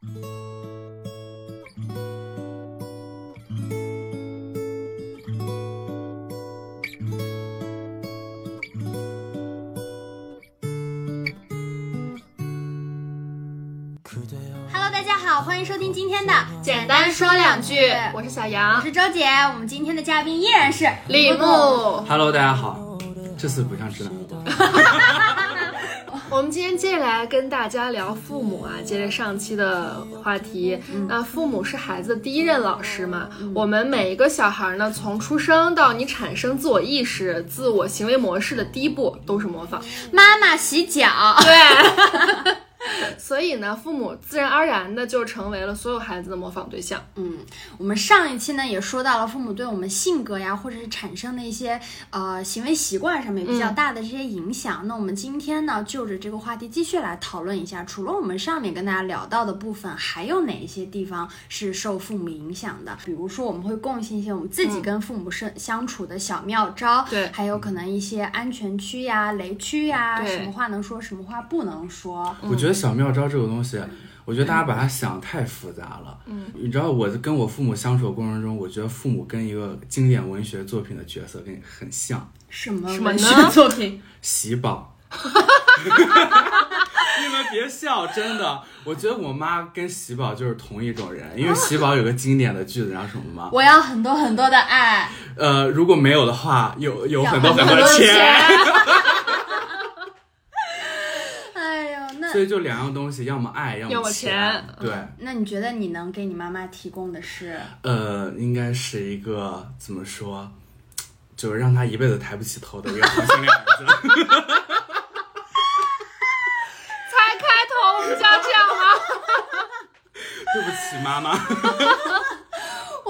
Hello，大家好，欢迎收听今天的简单说两句，我是小杨我杨，是周姐。我们今天的嘉宾依然是李牧。Hello，大家好，这次不像直男了。我们今天接下来跟大家聊父母啊，接着上期的话题，那父母是孩子的第一任老师嘛？我们每一个小孩呢，从出生到你产生自我意识、自我行为模式的第一步都是模仿。妈妈洗脚。对。所以呢，父母自然而然的就成为了所有孩子的模仿对象。嗯，我们上一期呢也说到了父母对我们性格呀，或者是产生的一些呃行为习惯上面比较大的这些影响。那我们今天呢就着这个话题继续来讨论一下，除了我们上面跟大家聊到的部分，还有哪一些地方是受父母影响的？比如说我们会贡献一些我们自己跟父母生相处的小妙招，对还有可能一些安全区呀、雷区呀，什么话能说，什么话不能说。我觉得小妙招这个东西，我觉得大家把它想太复杂了。嗯，你知道我跟我父母相处的过程中，我觉得父母跟一个经典文学作品的角色跟你很像，什么什么呢文学作品？喜宝。你们别笑，真的，我觉得我妈跟喜宝就是同一种人，因为喜宝有个经典的句子，然后什么吗？我要很多很多的爱。呃，如果没有的话，有有很多很很多的钱。哎呦，那所以就两样东西，要么爱，要要么钱钱。对，那你觉得你能给你妈妈提供的是？呃，应该是一个怎么说，就是让她一辈子抬不起头的一个同性恋儿子。才开头我们就要这样吗？对不起，妈妈。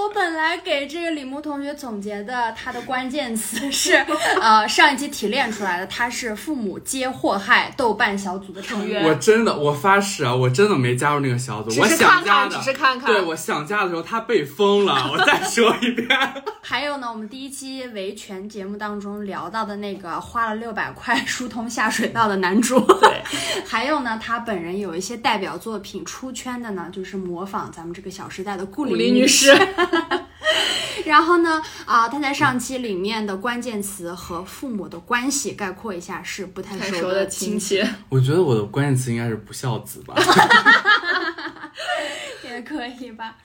我本来给这个李牧同学总结的他的关键词是，呃，上一期提炼出来的，他是父母皆祸害豆瓣小组的成员。我真的，我发誓啊，我真的没加入那个小组。只我是看看，想加的，只是看看。对我想加的时候，他被封了。我再说一遍。还有呢，我们第一期维权节目当中聊到的那个花了六百块疏通下水道的男主，对，还有呢，他本人有一些代表作品出圈的呢，就是模仿咱们这个《小时代》的顾里女士，然后呢，啊、他在上期里面的关键词和父母的关系概括一下是不太熟的亲亲戚。我觉得我的关键词应该是不孝子吧。也可以吧？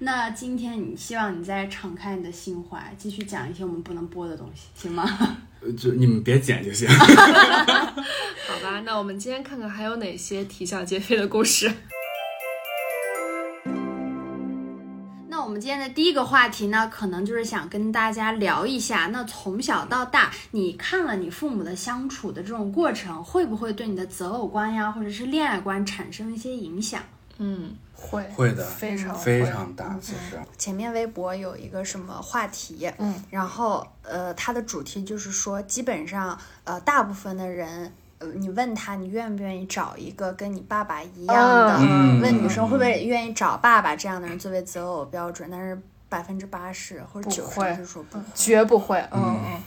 那今天你希望你再敞开你的心怀，继续讲一些我们不能播的东西，行吗？就你们别剪就行。好吧，那我们今天看看还有哪些啼笑皆非的故事。今天的第一个话题呢，可能就是想跟大家聊一下，那从小到大，你看了你父母的相处的这种过程，会不会对你的择偶观呀，或者是恋爱观产生一些影响？嗯，会会的，非常非常大，其实。前面微博有一个什么话题，嗯，然后呃，它的主题就是说，基本上呃，大部分的人，呃，你问他你愿不愿意找一个跟你爸爸一样的，嗯问女生会不会愿意找爸爸这样的人作为择偶标准，但是百分之八十或者九十是说不会，绝不会。嗯嗯，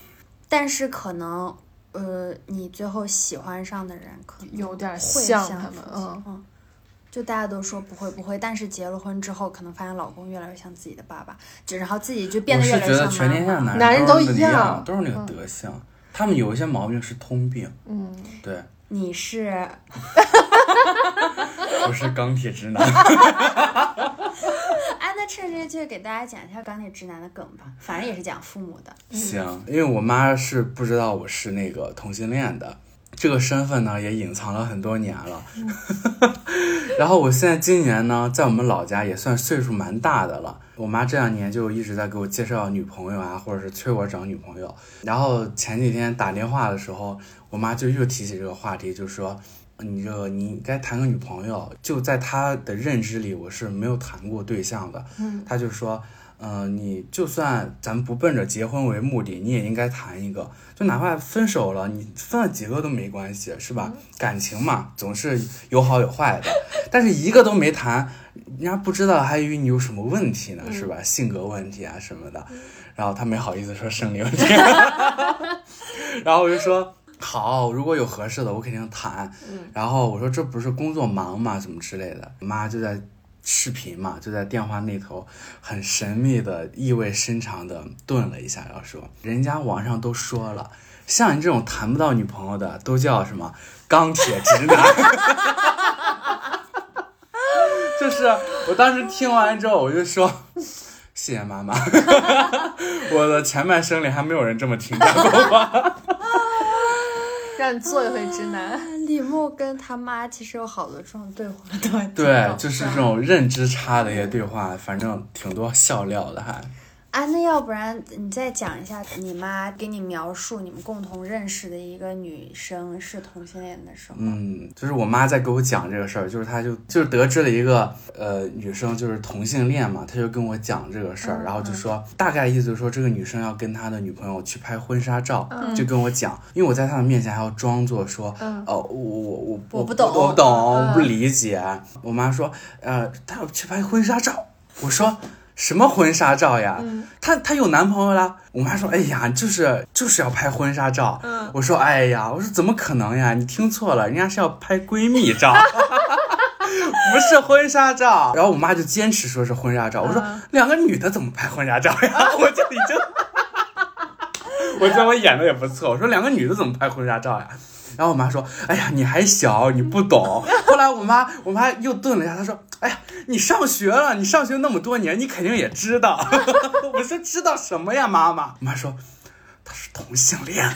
但是可能呃，你最后喜欢上的人可能有点会像他们像父。亲嗯，嗯，就大家都说不会不会，但是结了婚之后，可能发现老公越来越像自己的爸爸，就然后自己就变得越来越像觉得全天下妈妈。男男人都一都一样都是那个德行。他们有一些毛病是通病，嗯，对，你是 我是钢铁直男。哎，那趁这个机会给大家讲一下钢铁直男的梗吧，反正也是讲父母的。行，因为我妈是不知道我是那个同性恋的，这个身份呢也隐藏了很多年了。然后我现在今年呢，在我们老家也算岁数蛮大的了。我妈这两年就一直在给我介绍女朋友啊，或者是催我找女朋友。然后前几天打电话的时候，我妈就又提起这个话题，就说。你这个你应该谈个女朋友，就在她的认知里，我是没有谈过对象的。嗯，她就说，嗯、你就算咱们不奔着结婚为目的，你也应该谈一个，就哪怕分手了，你分了几个都没关系，是吧？感情嘛，总是有好有坏的，但是一个都没谈，人家不知道，还以为你有什么问题呢，是吧？性格问题啊什么的，然后他没好意思说生理问题，然后我就说。好，如果有合适的，我肯定谈。然后我说这不是工作忙嘛，怎么之类的。我妈就在视频嘛，就在电话那头很神秘的、意味深长的顿了一下，然后说人家网上都说了，像你这种谈不到女朋友的，都叫什么钢铁直男。就是我当时听完之后，我就说谢谢妈妈，我的前半生里还没有人这么评价过我。让你做一回直男。李牧跟他妈其实有好多这种对话，对对就是这种认知差的一些对话，反正挺多笑料的还。啊，那要不然你再讲一下你妈给你描述你们共同认识的一个女生是同性恋的时候。嗯，就是我妈在给我讲这个事儿，就是她就就是得知了一个呃女生就是同性恋嘛，她就跟我讲这个事儿，然后就说大概意思就是说这个女生要跟她的女朋友去拍婚纱照，就跟我讲，因为我在她的面前还要装作说，嗯哦我我我我不懂我不懂，嗯我不理解。我妈说，呃，她要去拍婚纱照，我说。什么婚纱照呀？她她有男朋友啦。我妈说，哎呀，就是就是要拍婚纱照。嗯我说，哎呀，我说怎么可能呀？你听错了，人家是要拍闺蜜照，不是婚纱照。然后我妈就坚持说是婚纱照。我说嗯两个女的怎么拍婚纱照呀？我就已经，我觉得我演的也不错。我说两个女的怎么拍婚纱照呀？然后我妈说：“哎呀，你还小，你不懂。”后来我妈，我妈又顿了一下，她说：“哎呀，你上学了，你上学那么多年，你肯定也知道。”我说：“知道什么呀，妈妈？”我妈说：“他是同性恋。”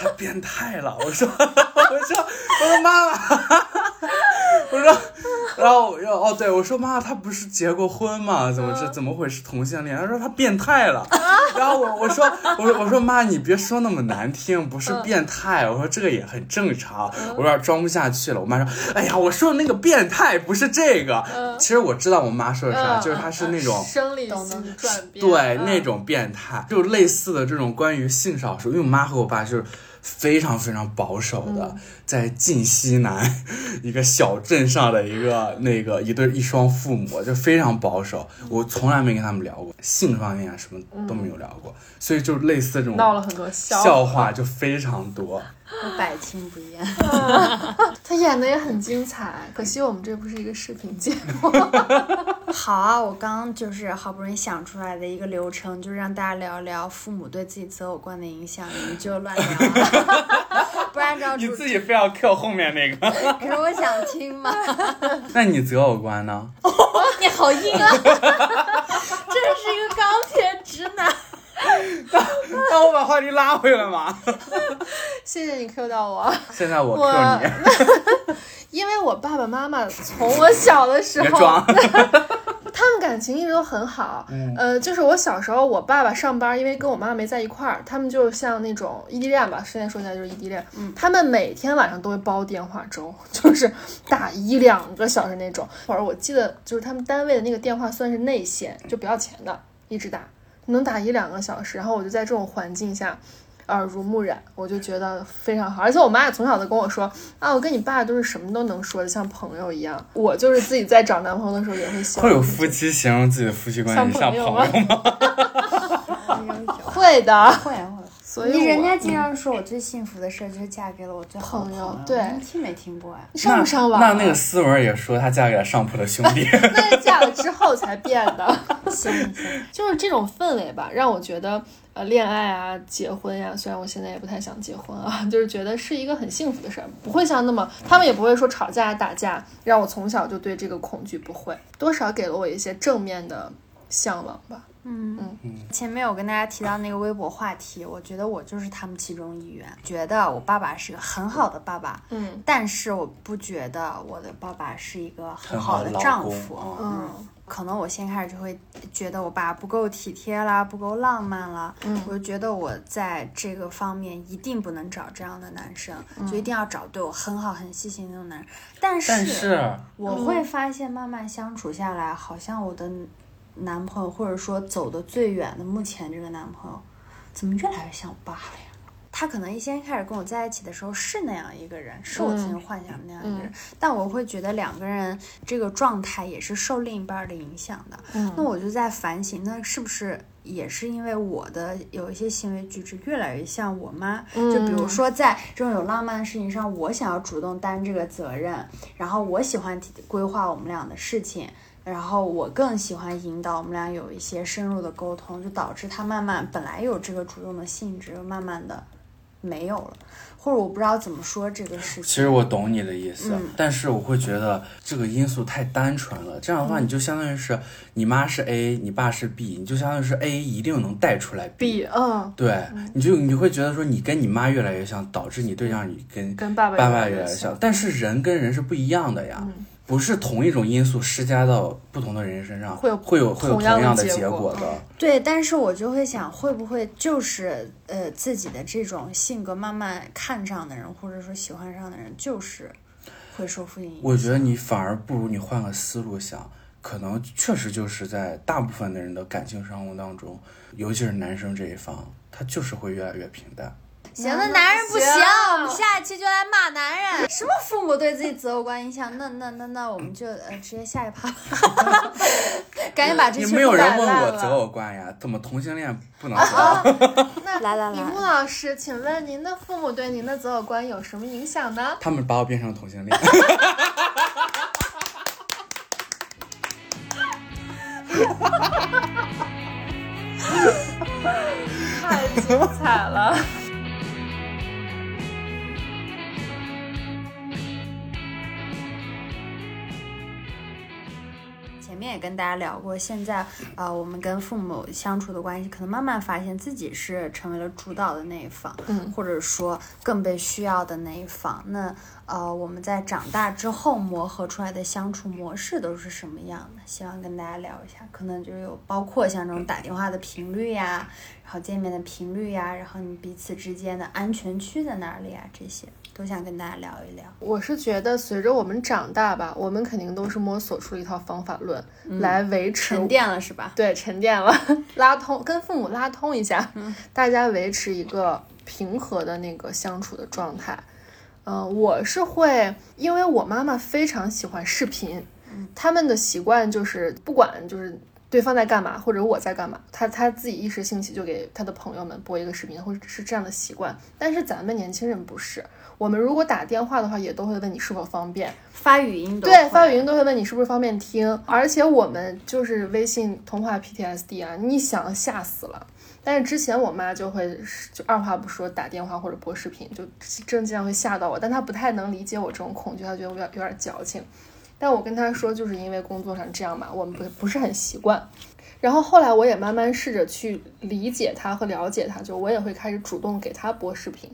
他变态了，我说，我说，我说妈妈，我说，然后，然后，哦，对，我说妈妈，他不是结过婚吗？怎么是怎么会是同性恋？他说他变态了。然后我我说我我说妈，你别说那么难听，不是变态，我说这个也很正常。我有点装不下去了。我妈说，哎呀，我说的那个变态不是这个。其实我知道我妈说的啥，就是她是那种。生理性转变，对，嗯那种变态，就类似的这种关于性少数，因为我妈和我爸就是非常非常保守的，在晋西南一个小镇上的一个那个一对一双父母，就非常保守，我从来没跟他们聊过性方面啊，什么都没有聊过，所以就类似这种闹了很多笑笑话就非常多。和百听不厌。他演的也很精彩，可惜我们这不是一个视频节目。好啊，我刚刚就是好不容易想出来的一个流程，就是让大家聊聊父母对自己择偶观的影响，你们就乱聊了，不然照你自。己非要 Q 后面那个，可是我想听嘛。那你择偶观呢？你好硬啊！真是一个钢铁直男。那我把话题拉回来嘛。谢谢你 Q 到我，现在我我 Q 你，因为我爸爸妈妈从我小的时候。他们感情一直都很好。呃，就是我小时候，我爸爸上班，因为跟我妈妈没在一块儿，他们就像那种异地恋吧，现在说起来就是异地恋。嗯，他们每天晚上都会煲电话粥，就是打一两个小时那种。或者我记得就是他们单位的那个电话算是内线，就不要钱的，一直打，能打一两个小时。然后我就在这种环境下。耳濡目染，我就觉得非常好，而且我妈也从小都跟我说啊，我跟你爸都是什么都能说的，像朋友一样。我就是自己在找男朋友的时候也会想，会有夫妻形容自己的夫妻关系像朋友吗？会的，会会。所以你人家经常说我最幸福的事就是嫁给了我最好的朋友友，对你听没听过呀？你上不上网？那那个思文也说她嫁给了上铺的兄弟。那是嫁了之后才变的，行行，就是这种氛围吧，让我觉得呃，恋爱啊，结婚呀、虽然我现在也不太想结婚啊，就是觉得是一个很幸福的事儿，不会像那么，他们也不会说吵架打架，让我从小就对这个恐惧不会，多少给了我一些正面的向往吧。嗯前面有跟大家提到那个微博话题，我觉得我就是他们其中一员。觉得我爸爸是个很好的爸爸，嗯但是我不觉得我的爸爸是一个很好的丈夫。嗯可能我先开始就会觉得我爸不够体贴啦，不够浪漫啦，嗯我就觉得我在这个方面一定不能找这样的男生，就一定要找对我很好、很细心的那种男人。但是，但是我会发现，慢慢相处下来，好像我的男朋友，或者说走的最远的目前这个男朋友，怎么越来越像我爸了呀？他可能一先开始跟我在一起的时候是那样一个人，是我曾经幻想的那样一个人，但我会觉得两个人这个状态也是受另一半的影响的。嗯那我就在反省，那是不是也是因为我的有一些行为举止越来越像我妈，嗯就比如说在这种有浪漫的事情上，我想要主动担这个责任，然后我喜欢规划我们俩的事情，然后我更喜欢引导我们俩有一些深入的沟通，就导致他慢慢本来有这个主动的性质，慢慢的没有了，或者我不知道怎么说这个事情。其实我懂你的意思，嗯但是我会觉得这个因素太单纯了。这样的话，你就相当于是你妈是 A，你爸是 B，你就相当于是 A 一定能带出来 B。嗯，对，你就你会觉得说你跟你妈越来越像，导致你对象你跟跟爸爸爸越来越爸越来越像。但是人跟人是不一样的呀，嗯不是同一种因素施加到不同的人身上，会有会有会有同样的结果的。对，但是我就会想，会不会就是呃自己的这种性格慢慢看上的人，或者说喜欢上的人，就是会受父亲影响。我觉得你反而不如你换个思路想，可能确实就是在大部分的人的感情生活当中，尤其是男生这一方，他就是会越来越平淡。行，那男人不行，我们下一期就来骂男人。什么父母对自己择偶观影响？那那那那，我们就呃直接下一趴吧，赶紧把这期你没有人问我择偶观呀？怎么同性恋不能择偶？来来李木老师，请问您的父母对您的择偶观有什么影响呢？他们把我变成同性恋。太精彩了！也跟大家聊过，现在呃，我们跟父母相处的关系，可能慢慢发现自己是成为了主导的那一方，嗯，或者说更被需要的那一方。那呃，我们在长大之后磨合出来的相处模式都是什么样的？希望跟大家聊一下，可能就是有包括像这种打电话的频率呀，然后见面的频率呀，然后你彼此之间的安全区在哪里呀，这些都想跟大家聊一聊。我是觉得随着我们长大吧，我们肯定都是摸索出了一套方法论、来维持沉淀了是吧？对，沉淀了，拉通跟父母拉通一下，大家维持一个平和的那个相处的状态。嗯、我是会，因为我妈妈非常喜欢视频，他们的习惯就是不管就是对方在干嘛，或者我在干嘛，他他自己一时兴起就给他的朋友们播一个视频，或者是这样的习惯。但是咱们年轻人不是，我们如果打电话的话，也都会问你是否方便，发语音都对，发语音都会问你是不是方便听，而且我们就是微信通话 PTSD 啊，你想吓死了。但是之前我妈就会就二话不说打电话或者播视频，就真经常会吓到我，但她不太能理解我这种恐惧，她觉得我有点有点矫情。但我跟他说，就是因为工作上这样嘛，我们不不是很习惯。然后后来我也慢慢试着去理解他和了解他，就我也会开始主动给他播视频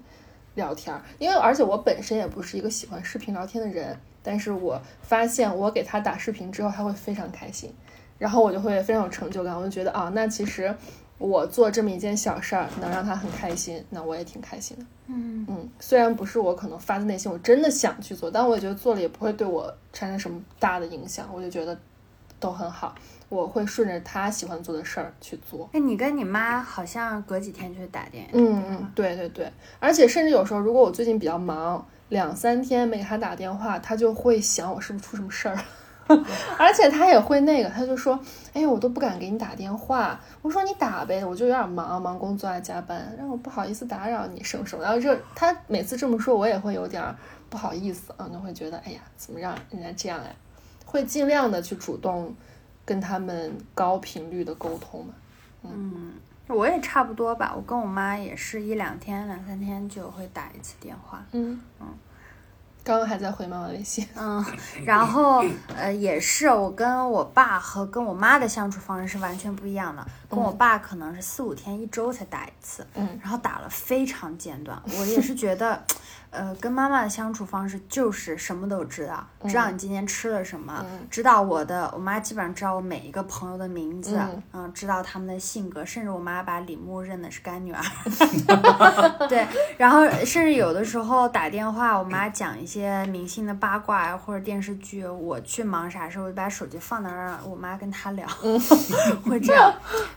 聊天，因为而且我本身也不是一个喜欢视频聊天的人，但是我发现我给他打视频之后，他会非常开心，然后我就会非常有成就感，我就觉得啊，那其实我做这么一件小事儿能让他很开心，那我也挺开心的。嗯嗯，虽然不是我可能发自内心我真的想去做，但我也觉得做了也不会对我产生什么大的影响，我就觉得都很好。我会顺着他喜欢做的事儿去做。哎，你跟你妈好像隔几天就会打电嗯嗯，对对对，而且甚至有时候，如果我最近比较忙，两三天没给他打电话，他就会想我是不是出什么事儿，而且他也会那个，他就说，哎呀，我都不敢给你打电话。我说你打呗，我就有点忙，忙工作啊，加班，让我不好意思打扰你，什么什么。然后这他每次这么说，我也会有点儿不好意思啊，就会觉得，哎呀，怎么让人家这样呀？会尽量的去主动跟他们高频率的沟通嘛。我也差不多吧，我跟我妈也是一两天、两三天就会打一次电话。嗯嗯，刚刚还在回妈妈微信。嗯，然后呃，也是我跟我爸和跟我妈的相处方式是完全不一样的。跟我爸可能是四五天、一周才打一次，嗯然后打了非常间断。我也是觉得，呃，跟妈妈的相处方式就是什么都知道，知道你今天吃了什么，嗯知道我的，我妈基本上知道我每一个朋友的名字，嗯嗯，知道他们的性格，甚至我妈把李牧认的是干女儿。对，然后甚至有的时候打电话，我妈讲一些明星的八卦呀，或者电视剧，我去忙啥事，我就把手机放那儿，让我妈跟她聊，会这样。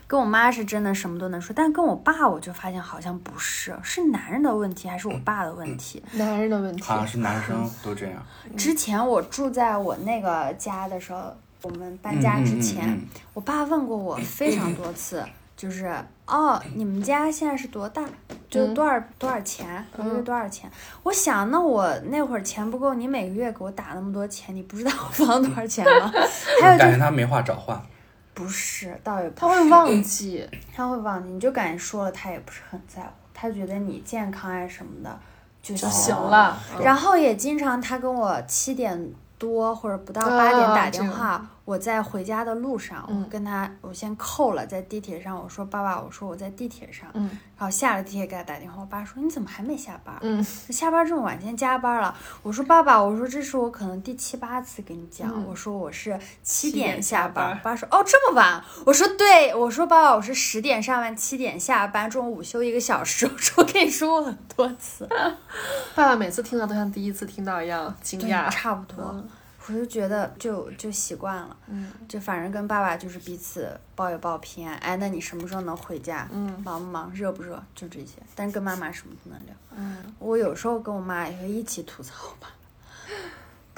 跟我妈是真的什么都能说，但跟我爸我就发现好像不是，是男人的问题还是我爸的问题？男人的问题，好像是男生都这样。之前我住在我那个家的时候，我们搬家之前，嗯嗯嗯嗯我爸问过我非常多次，就是哦，你们家现在是多大？就嗯多少、多少钱？一个月嗯多少钱？我想，那我那会儿钱不够，你每个月给我打那么多钱，你不知道我放多少钱吗？还有就感觉他没话找话。不是，倒也不他会是忘记，他会忘记，你就感觉说了，他也不是很在乎，他觉得你健康啊什么的就就行行了。然后也经常他跟我七点多或者不到啊八点打电话，我在回家的路上，嗯我跟他我先扣了，在地铁上，我说爸爸，我说我在地铁上，嗯然后下了地铁给他打电话，我爸说你怎么还没下班？嗯下班这么晚，今天加班了。我说爸爸，我说这是我可能第七八次跟你讲，嗯我说我是七七点点下下班我。爸说哦这么晚，我说对，我说爸爸我是十点上班，七点下班，中午午休一个小时。我说我跟你说过很多次，爸爸每次听到都像第一次听到一样惊，讶。差不多。嗯我就觉得就就习惯了，嗯就反正跟爸爸就是彼此报一报平安。哎，那你什么时候能回家？嗯忙不忙？热不热？就这些。但是跟妈妈什么不能聊。嗯，我有时候跟我妈也会一起吐槽吧。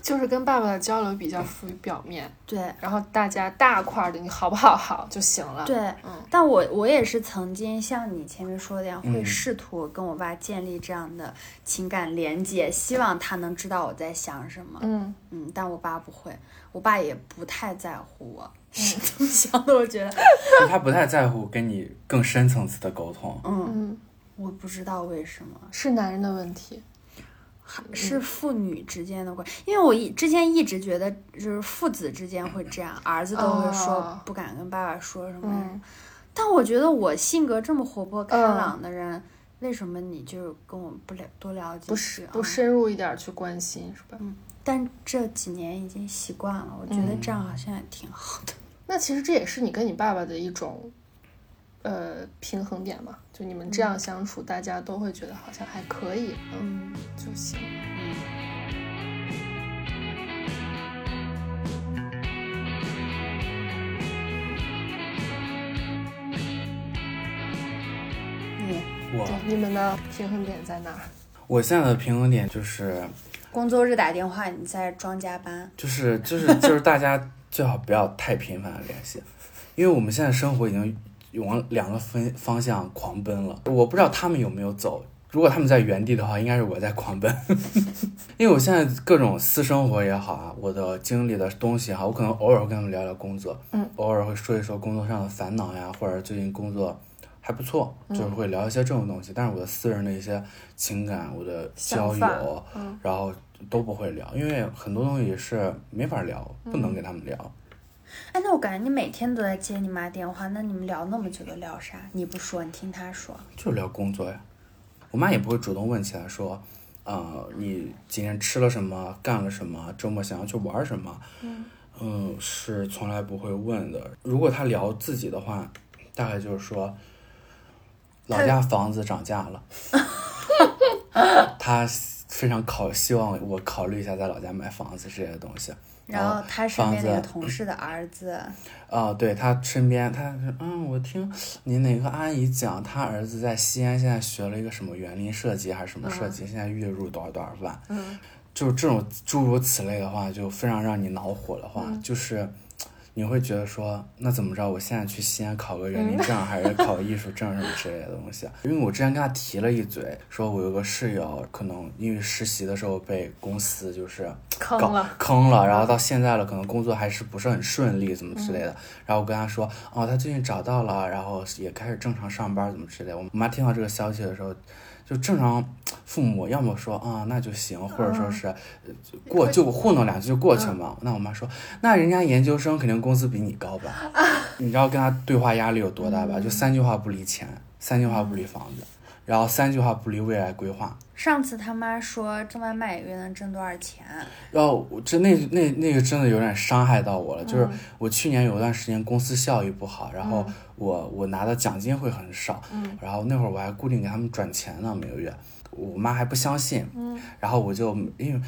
就是跟爸爸的交流比较浮于表面，对然后大家大块儿的你好不好好就行了。对，嗯但我我也是曾经像你前面说的一样，会嗯试图跟我爸建立这样的情感连接，希望他能知道我在想什么。嗯嗯，但我爸不会，我爸也不太在乎我是怎么想的。我觉得，就 他不太在乎跟你更深层次的沟通。嗯，嗯，我不知道为什么。是男人的问题。是父女之间的关系，因为我一之前一直觉得就是父子之间会这样，儿子都会说哦不敢跟爸爸说什么，嗯但我觉得我性格这么活泼开嗯朗的人，为什么你就跟我不了多了解不不？深入一点儿去关心是吧？但这几年已经习惯了，我觉得这样好像也挺好的。那其实这也是你跟你爸爸的一种，呃，平衡点嘛。就你们这样相处，大家都会觉得好像还可以，嗯，嗯就行。嗯我对，你们的平衡点在哪？我现在的平衡点就是工作日打电话，你在装加班，就是就是就是大家最好不要太频繁的联系，因为我们现在生活已经往两个分方向狂奔了。我不知道他们有没有走，如果他们在原地的话，应该是我在狂奔，因为我现在各种私生活也好啊，我的经历的东西也好，我可能偶尔会跟他们聊聊工作，嗯，偶尔会说一说工作上的烦恼呀，或者最近工作。还不错，就是会聊一些这种东西，但是我的私人的一些情感、我的交友，嗯然后都不会聊，因为很多东西是没法聊，不嗯能跟他们聊。哎，那我感觉你每天都在接你妈电话，那你们聊那么久都聊啥？你不说，你听她说。就聊工作呀。我妈也不会主动问起来说，呃，你今天吃了什么，干了什么，周末想要去玩什么，嗯是从来不会问的。如果她聊自己的话，大概就是说，老家房子涨价了，她非常考希望我考虑一下在老家买房子这些东西。然后他身边那个房子同事的儿子，哦、对他身边，他说嗯，我听你哪个阿姨讲，他儿子在西安现在学了一个什么园林设计还是什么设计，现在月入多少多少万，嗯。就是这种诸如此类的话，就非常让你恼火的话，就是你会觉得说，那怎么着？我现在去西安考个园林证，还是考个艺术证什么之类的东西？因为我之前跟他提了一嘴，说我有个室友，可能因为实习的时候被公司就是坑了坑了，然后到现在了，可能工作还是不是很顺利，怎么之类的。然后我跟他说，哦，他最近找到了，然后也开始正常上班，怎么之类的。我妈听到这个消息的时候，就正常父母要么说啊、那就行，或者说是、呃过就糊弄两句就过去嘛。那我妈说，那人家研究生肯定工资比你高吧？你知道跟他对话压力有多大吧？就三句话不离钱，三句话不离房子，然后三句话不离未来规划。上次他妈说挣外卖一个月能挣多少钱？然后我这那那那个真的有点伤害到我了，就是我去年有一段时间公司效益不好，然后我我拿的奖金会很少，然后那会儿我还固定给他们转钱呢，每个月，我妈还不相信，然后我就因为。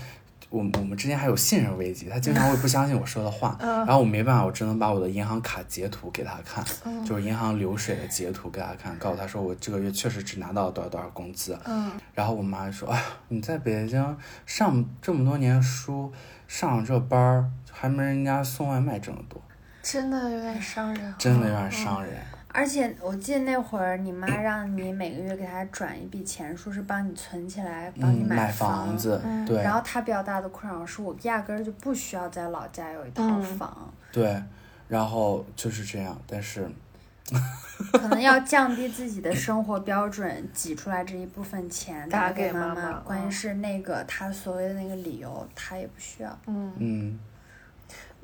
我我们之间还有信任危机，他经常会不相信我说的话，然后我没办法，我只能把我的银行卡截图给他看，就是银行流水的截图给他看，告诉他说我这个月确实只拿到多少多少工资，嗯然后我妈说：“哎，你在北京上这么多年书，上了这班儿，还没人家送外卖挣得多，真的有点伤人。真的有点伤人。而且我记得那会儿你妈让你每个月给她转一笔钱，说是帮你存起来，帮你嗯，买房房。子，嗯对然后她比较大的困扰是我压根儿就不需要在老家有一套嗯房，对，然后就是这样，但是可能要 降低自己的生活标准，挤出来这一部分钱打给妈给妈妈关键嗯是那个她所谓的那个理由，她也不需要。嗯，嗯，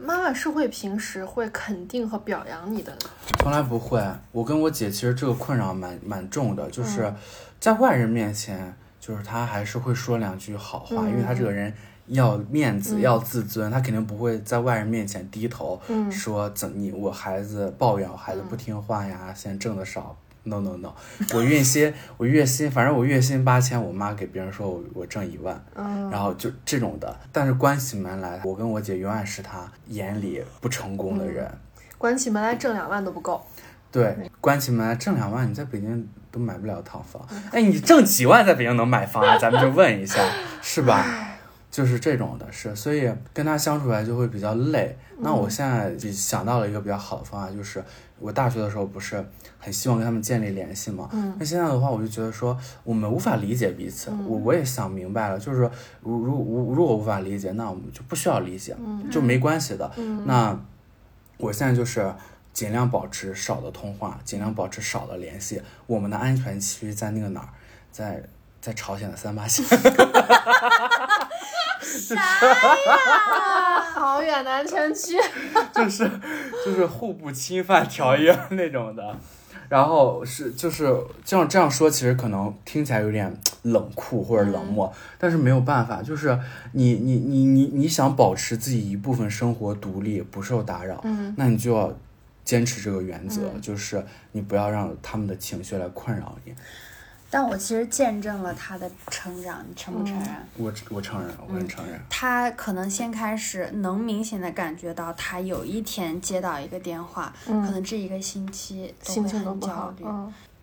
妈妈是会平时会肯定和表扬你的，从来不会。我跟我姐其实这个困扰蛮蛮重的，就是嗯在外人面前，就是她还是会说两句好话，因为她嗯这个人要面子、嗯要自尊，她肯定不会在外人面前低头，嗯说怎你我孩子抱怨我孩子不听话呀，嫌挣的少。No no no，我月薪我月薪，反正我月薪八千，我妈给别人说我我挣一万，嗯，然后就这种的。但是关起门来，我跟我姐永远是她眼里不成功的人。关起门来挣两万都不够。对，关起门来挣两万，你在北京都买不了套房。哎，你挣几万在北京能买房啊？咱们就问一下，是吧？就是这种的，是，所以跟他相处来就会比较累。那我现在就想到了一个比较好的方法，就是我大学的时候不是很希望跟他们建立联系嘛。嗯那现在的话，我就觉得说我们无法理解彼此，我我也想明白了，就是说如如如如果无法理解，那我们就不需要理解，就没关系的。那我现在就是尽量保持少的通话，尽量保持少的联系。我们的安全区在那个哪儿？在在朝鲜的三八线。啊，好远的安全区。就是就是互不侵犯条约那种的。然后是就是这样这样说，其实可能听起来有点冷酷或者冷漠，但是没有办法，就是你你你你你想保持自己一部分生活独立不受打扰，嗯那你就要坚持这个原则，就是你不要让他们的情绪来困扰你。但我其实见证了他的成长，你承不承认？我我承认，我很承认。他可能先开始能明显的感觉到，他有一天接到一个电话，嗯可能这一个星期都心会很焦情都不好。虑。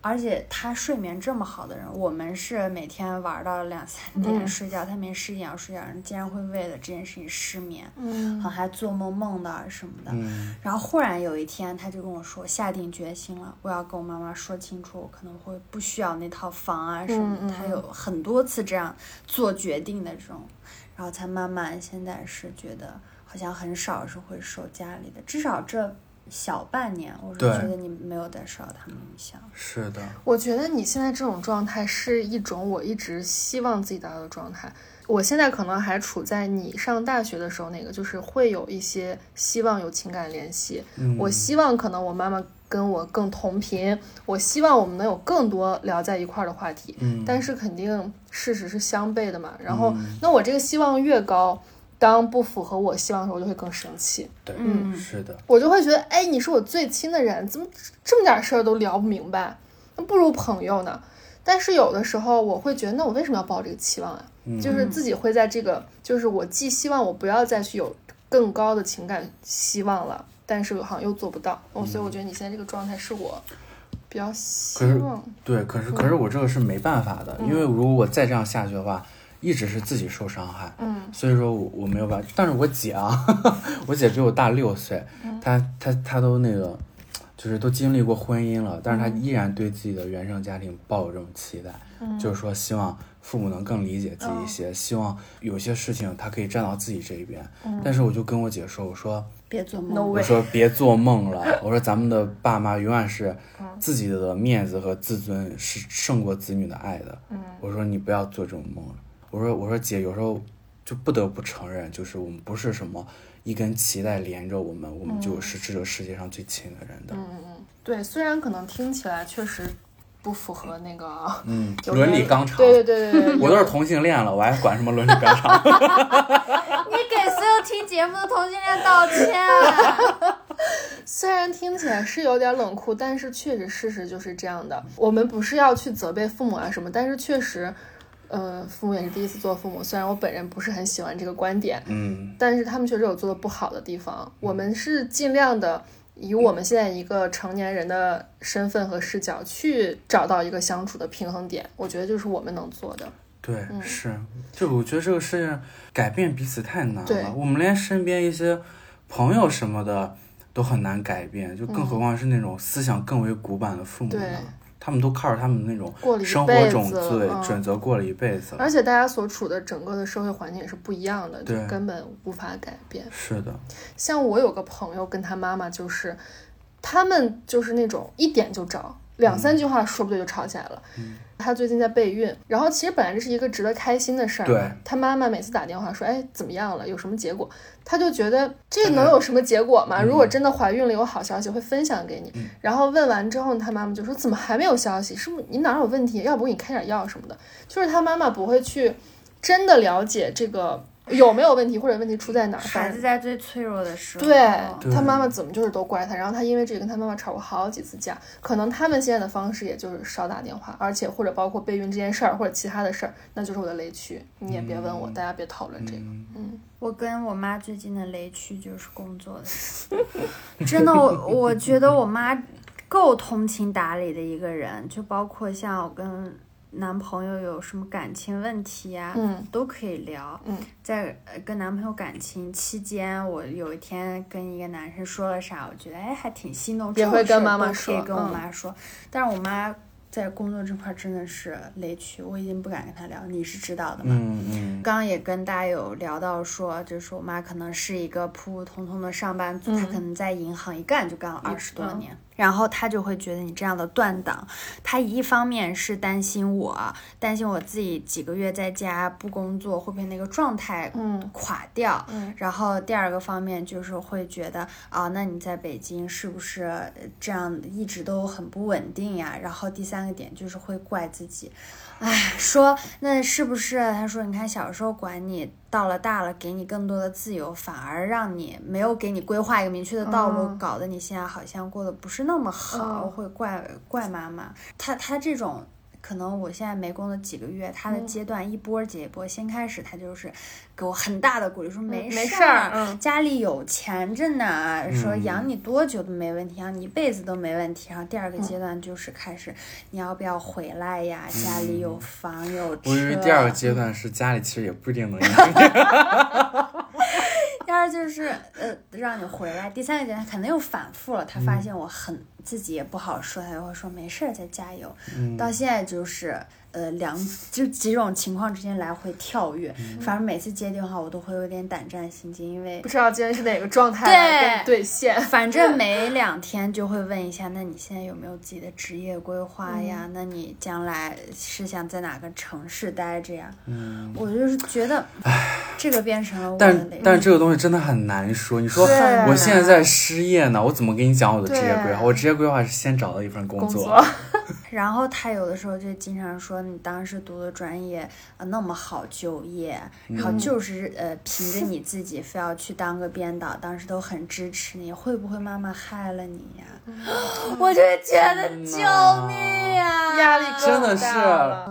嗯而且他睡眠这么好的人，我们是每天玩到两三点嗯睡觉，他没十点要睡觉，人竟然会为了这件事情失眠，嗯好像还做梦梦到什么的。嗯然后忽然有一天，他就跟我说，下定决心了，我要跟我妈妈说清楚，我可能会不需要那套房啊什么的。他有很多次这样做决定的这种，然后才慢慢现在是觉得好像很少是会受家里的，至少这小半年，我是觉得你没有再受到他们影响。是的，我觉得你现在这种状态是一种我一直希望自己达到的状态。我现在可能还处在你上大学的时候那个，就是会有一些希望有情感联系。嗯我希望可能我妈妈跟我更同频，我希望我们能有更多聊在一块儿的话题。嗯，但是肯定事实是相悖的嘛。然后，嗯那我这个希望越高，当不符合我希望的时候，我就会更生气。对，嗯是的，我就会觉得，哎，你是我最亲的人，怎么这么点事儿都聊不明白？那不如朋友呢。但是有的时候我会觉得，那我为什么要抱这个期望啊？嗯就是自己会在这个，就是我既希望我不要再去有更高的情感希望了，但是好像又做不到。哦，所以我觉得你现在这个状态是我比较希可是望。对，可是可是我这个是没办法的，因为如果我再这样下去的话，一直是自己受伤害。嗯所以说我我没有办法，但是我姐啊，我姐比我大六岁，嗯她她她都那个，就是都经历过婚姻了，但是她嗯依然对自己的原生家庭抱有这种期待，嗯就是说希望父母能更理解自己一些，希望有些事情她可以站到自己这一边。但是我就跟我姐说，我说别做梦我说别做梦了，我说咱们的爸妈永远是自己的面子和自尊是胜过子女的爱的。嗯我说你不要做这种梦了。我说我说姐，有时候就不得不承认，就是我们不是什么一根脐带连着我们，我们就是这个世界上最亲的人的。嗯嗯，对，虽然可能听起来确实不符合那个嗯，伦理纲常。对对对对对，我都是同性恋了，我还管什么伦理纲常？你给所有听节目的同性恋道歉。虽然听起来是有点冷酷，但是确实事实就是这样的。我们不是要去责备父母啊什么，但是确实，呃，父母也是第一次做父母。虽然我本人不是很喜欢这个观点，嗯但是他们确实有做的不好的地方。我们是尽量的以我们现在一个成年人的身份和视角去找到一个相处的平衡点。我觉得就是我们能做的。对，是，就我觉得这个事情改变彼此太难了，我们连身边一些朋友什么的都很难改变，就更何况是那种思想更为古板的父母对呢？他们都靠着他们那种过了一生活辈种子对嗯准则过了一辈子了。而且大家所处的整个的社会环境也是不一样的，就对根本无法改变。是的，像我有个朋友跟他妈妈就是，他们就是那种一点就着，两三句话说不对就吵起来了。他最近在备孕，然后其实本来这是一个值得开心的事儿。他妈妈每次打电话说：“哎，怎么样了？有什么结果？”他就觉得这能有什么结果吗？如果真的怀孕了有好消息会分享给你。然后问完之后，他妈妈就说：“怎么还没有消息？是不是你哪儿有问题？要不给你开点药什么的？”就是他妈妈不会去真的了解这个有没有问题，或者问题出在哪儿。孩子在最脆弱的时候，对对他妈妈怎么就是都怪他，然后他因为这个跟他妈妈吵过好几次架。可能他们现在的方式也就是少打电话，而且或者包括备孕这件事儿或者其他的事儿，那就是我的雷区，你也别问我，大家别讨论这个。嗯，我跟我妈最近的雷区就是工作的事，真的，我我觉得我妈够通情达理的一个人，就包括像我跟男朋友有什么感情问题呀、嗯。都可以聊。嗯，在呃跟男朋友感情期间，我有一天跟一个男生说了啥，我觉得哎还挺心动，也会跟妈妈说可以跟我嗯。妈说，但是我妈。在工作这块儿真的是雷区，我已经不敢跟她聊，你是知道的嘛？嗯嗯，刚刚也跟大家有聊到说，就是我妈可能是一个普普通通的上班族，她可能在银行一干就干了二十多年，然后他就会觉得你这样的断档，他一方面是担心我，担心我自己几个月在家不工作会被那个状态嗯垮掉，嗯然后第二个方面就是会觉得啊，那你在北京是不是呃这样一直都很不稳定呀？然后第三个点就是会怪自己，哎，说那是不是？他说你看小时候管你，到了大了给你更多的自由，反而让你没有给你规划一个明确的道路，嗯搞得你现在好像过得不是那么好，嗯会怪怪妈妈。他他这种。可能我现在没工作几个月，他的嗯阶段一波接一波。先开始他就是给我很大的鼓励，说没没事事儿嗯家里有钱着呢，说嗯养你多久都没问题，养你一辈子都没问题。然后第二个阶段就是开始，你要不要回来呀？家里有房有车。我以为第二个阶段是家里其实也不一定能养你。第二就是呃让你回来，第三个阶段可能又反复了，他发现我很自己也不好说，他就会说没事儿，再加油。到现在就是呃两就几种情况之间来回跳跃，反正每次接电话我都会有点胆战心惊，因为不知道今天是哪个状态来跟你兑现。反正 每两天就会问一下，那你现在有没有自己的职业规划呀？那你将来是想在哪个城市待着呀？嗯，我就是觉得，这个变成了我的但。但是这个东西真的很难说。你说我现在在失业呢，我怎么给你讲我的职业规划？我职业规划是先找到一份工工作。作，然后他有的时候就经常说，你当时读的专业啊那么好就业，然后就是呃凭着你自己非要去当个编导，当时都很支持你，会不会妈妈害了你呀？我就觉得救命呀！压力真的是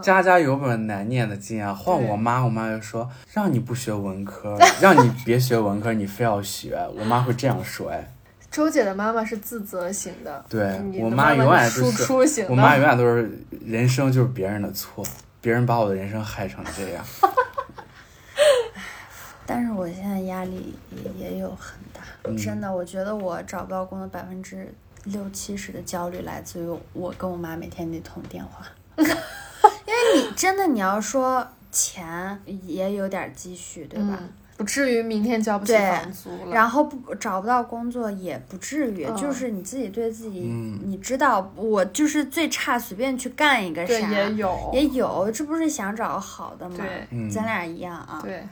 家家有本难念的经啊！换我妈，我妈就说让你不学文科，让你别学文科，你非要学。我妈会这样说，哎，周姐的妈妈是自责型的，对我妈妈永远是输出型的。我妈永远都是人生就是别人的错，别人把我的人生害成这样。但是我现在压力也也有很大，真的，我觉得我找不到工作百分之六七十的焦虑来自于我跟我妈每天那通电话，因为你真的你要说钱也有点积蓄，对吧？嗯，不至于明天交不起对房租了。然后不找不到工作也不至于，嗯就是你自己对自己，嗯你知道，我就是最差随便去干一个对啥，也有也有，这不是想找个好的吗？咱俩一样啊。对，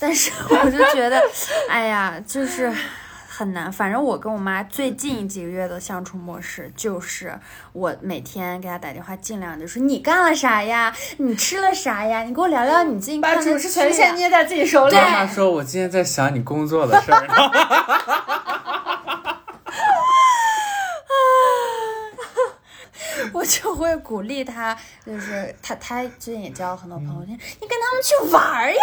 但是 我就觉得，哎呀，就是 很难。反正我跟我妈最近几个月的相处模式，就是我每天给她打电话，尽量就说你干了啥呀？你吃了啥呀？你给我聊聊你最近把主持权限捏在自己手里。妈妈说，我今天在想你工作的事儿呢。我就会鼓励他，就是他他最近也交了很多朋友，你跟他们去玩儿呀。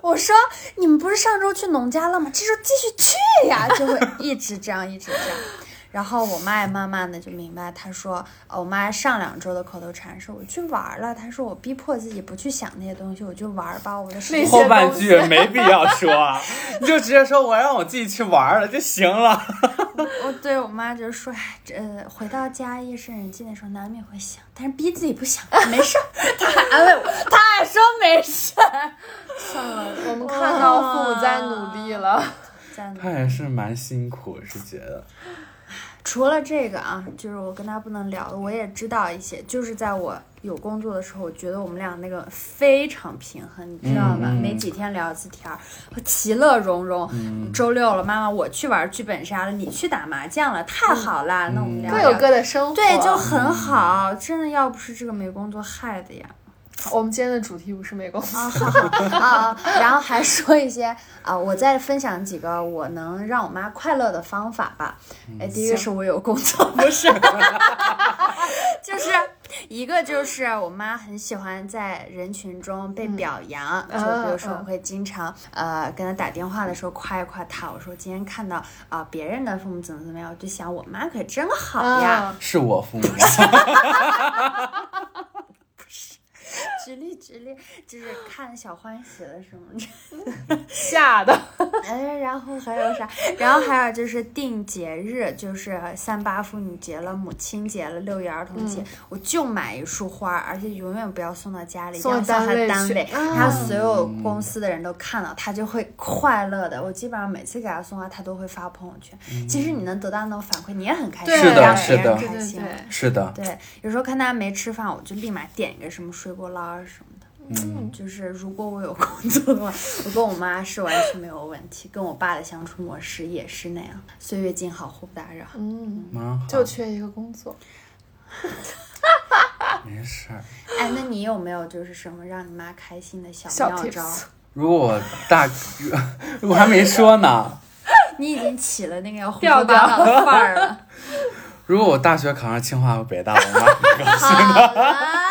我说你们不是上周去农家乐吗？这周继续去呀，就会一直这样一直这样。然后我妈也慢慢的就明白，她说，哦我妈上两周的口头禅是我去玩儿了，她说我逼迫自己不去想那些东西，我就玩儿吧，我的后半句没必要说，你就直接说我让我自己去玩儿了就行了。我对我妈就说，哎，这呃回到家夜深人静的时候难免会想，但是逼自己不想，没事儿。她还安慰我，她还说没事儿。算了，我们看到父母在努力了。他也是蛮辛苦，是觉得。除了这个啊，就是我跟他不能聊的，我也知道一些。就是在我有工作的时候，我觉得我们俩那个非常平衡，你知道吗？没几天聊一次天儿，其乐融融。嗯周六了，妈妈我去玩剧本杀了，你去打麻将了，太好啦。那我们俩各有各的生活。对，就很好。真的要不是这个没工作害的呀。我们今天的主题不是美工作。啊，然后还说一些啊，我再分享几个我能让我妈快乐的方法吧。哎，第一个是我有工作，不是，就是一个就是我妈很喜欢在人群中被表扬，就比如说我会经常呃跟她打电话的时候夸一夸她，我说今天看到啊、别人的父母怎么怎么样，我就想我妈可真好呀。啊，是我父母，举例举例，就是看小欢喜的时候。吓的。哎，然后还有啥？然后还有就是定节日，就是三八妇女节了、母亲节了、六一儿童节，我就买一束花，而且永远不要送到家里，一定送到他单位他，啊所有公司的人都看到，他就会快乐的。我基本上每次给他送花，他都会发朋友圈。其实你能得到那种反馈，你也很开心，对是的让别人开心。对。是的，对，有时候看他没吃饭，我就立马点一个什么水果捞啊什么的。嗯，就是如果我有工作的话，我跟我妈是完全没有问题，跟我爸的相处模式也是那样，岁月静好，互不打扰。嗯，蛮好，就缺一个工作。没事儿。哎，那你有没有就是什么让你妈开心的小小妙招？如果我大，我还没说呢。你已经起了那个要胡调说八道的范儿了。如果我大学考上清华和北大，我妈会高兴。好啦，